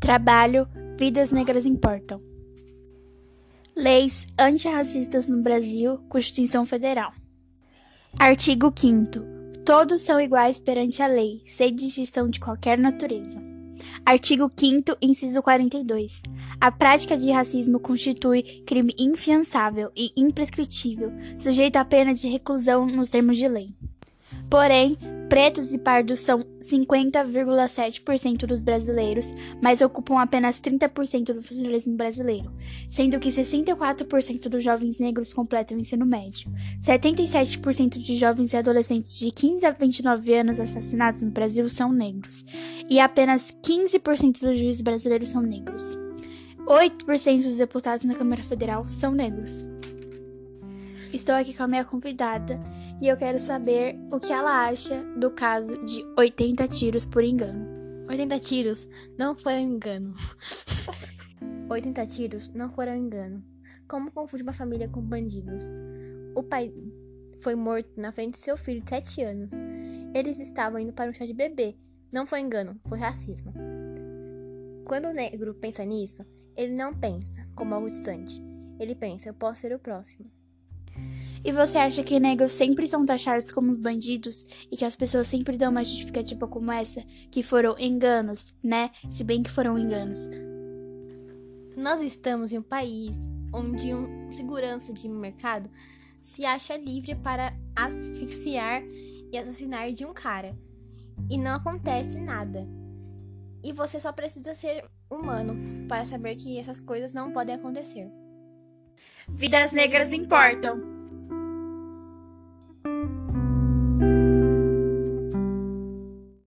Trabalho, vidas negras importam. Leis antirracistas no Brasil, Constituição Federal. Artigo 5 Todos são iguais perante a lei, sem distinção de qualquer natureza. Artigo 5 inciso 42. A prática de racismo constitui crime infiançável e imprescritível, sujeito à pena de reclusão nos termos de lei. Porém, pretos e pardos são 50,7% dos brasileiros, mas ocupam apenas 30% do funcionalismo brasileiro, sendo que 64% dos jovens negros completam o ensino médio. 77% de jovens e adolescentes de 15 a 29 anos assassinados no Brasil são negros, e apenas 15% dos juízes brasileiros são negros. 8% dos deputados na Câmara Federal são negros. Estou aqui com a minha convidada e eu quero saber o que ela acha do caso de 80 tiros por engano. 80 tiros não foram engano. 80 tiros não foram engano. Como confunde uma família com bandidos? O pai foi morto na frente de seu filho de 7 anos. Eles estavam indo para um chá de bebê. Não foi engano, foi racismo. Quando o negro pensa nisso, ele não pensa como algo distante. Ele pensa, eu posso ser o próximo. E você acha que negros sempre são taxados como os bandidos e que as pessoas sempre dão uma justificativa como essa, que foram enganos, né? Se bem que foram enganos. Nós estamos em um país onde um segurança de mercado se acha livre para asfixiar e assassinar de um cara. E não acontece nada. E você só precisa ser humano para saber que essas coisas não podem acontecer. Vidas negras importam.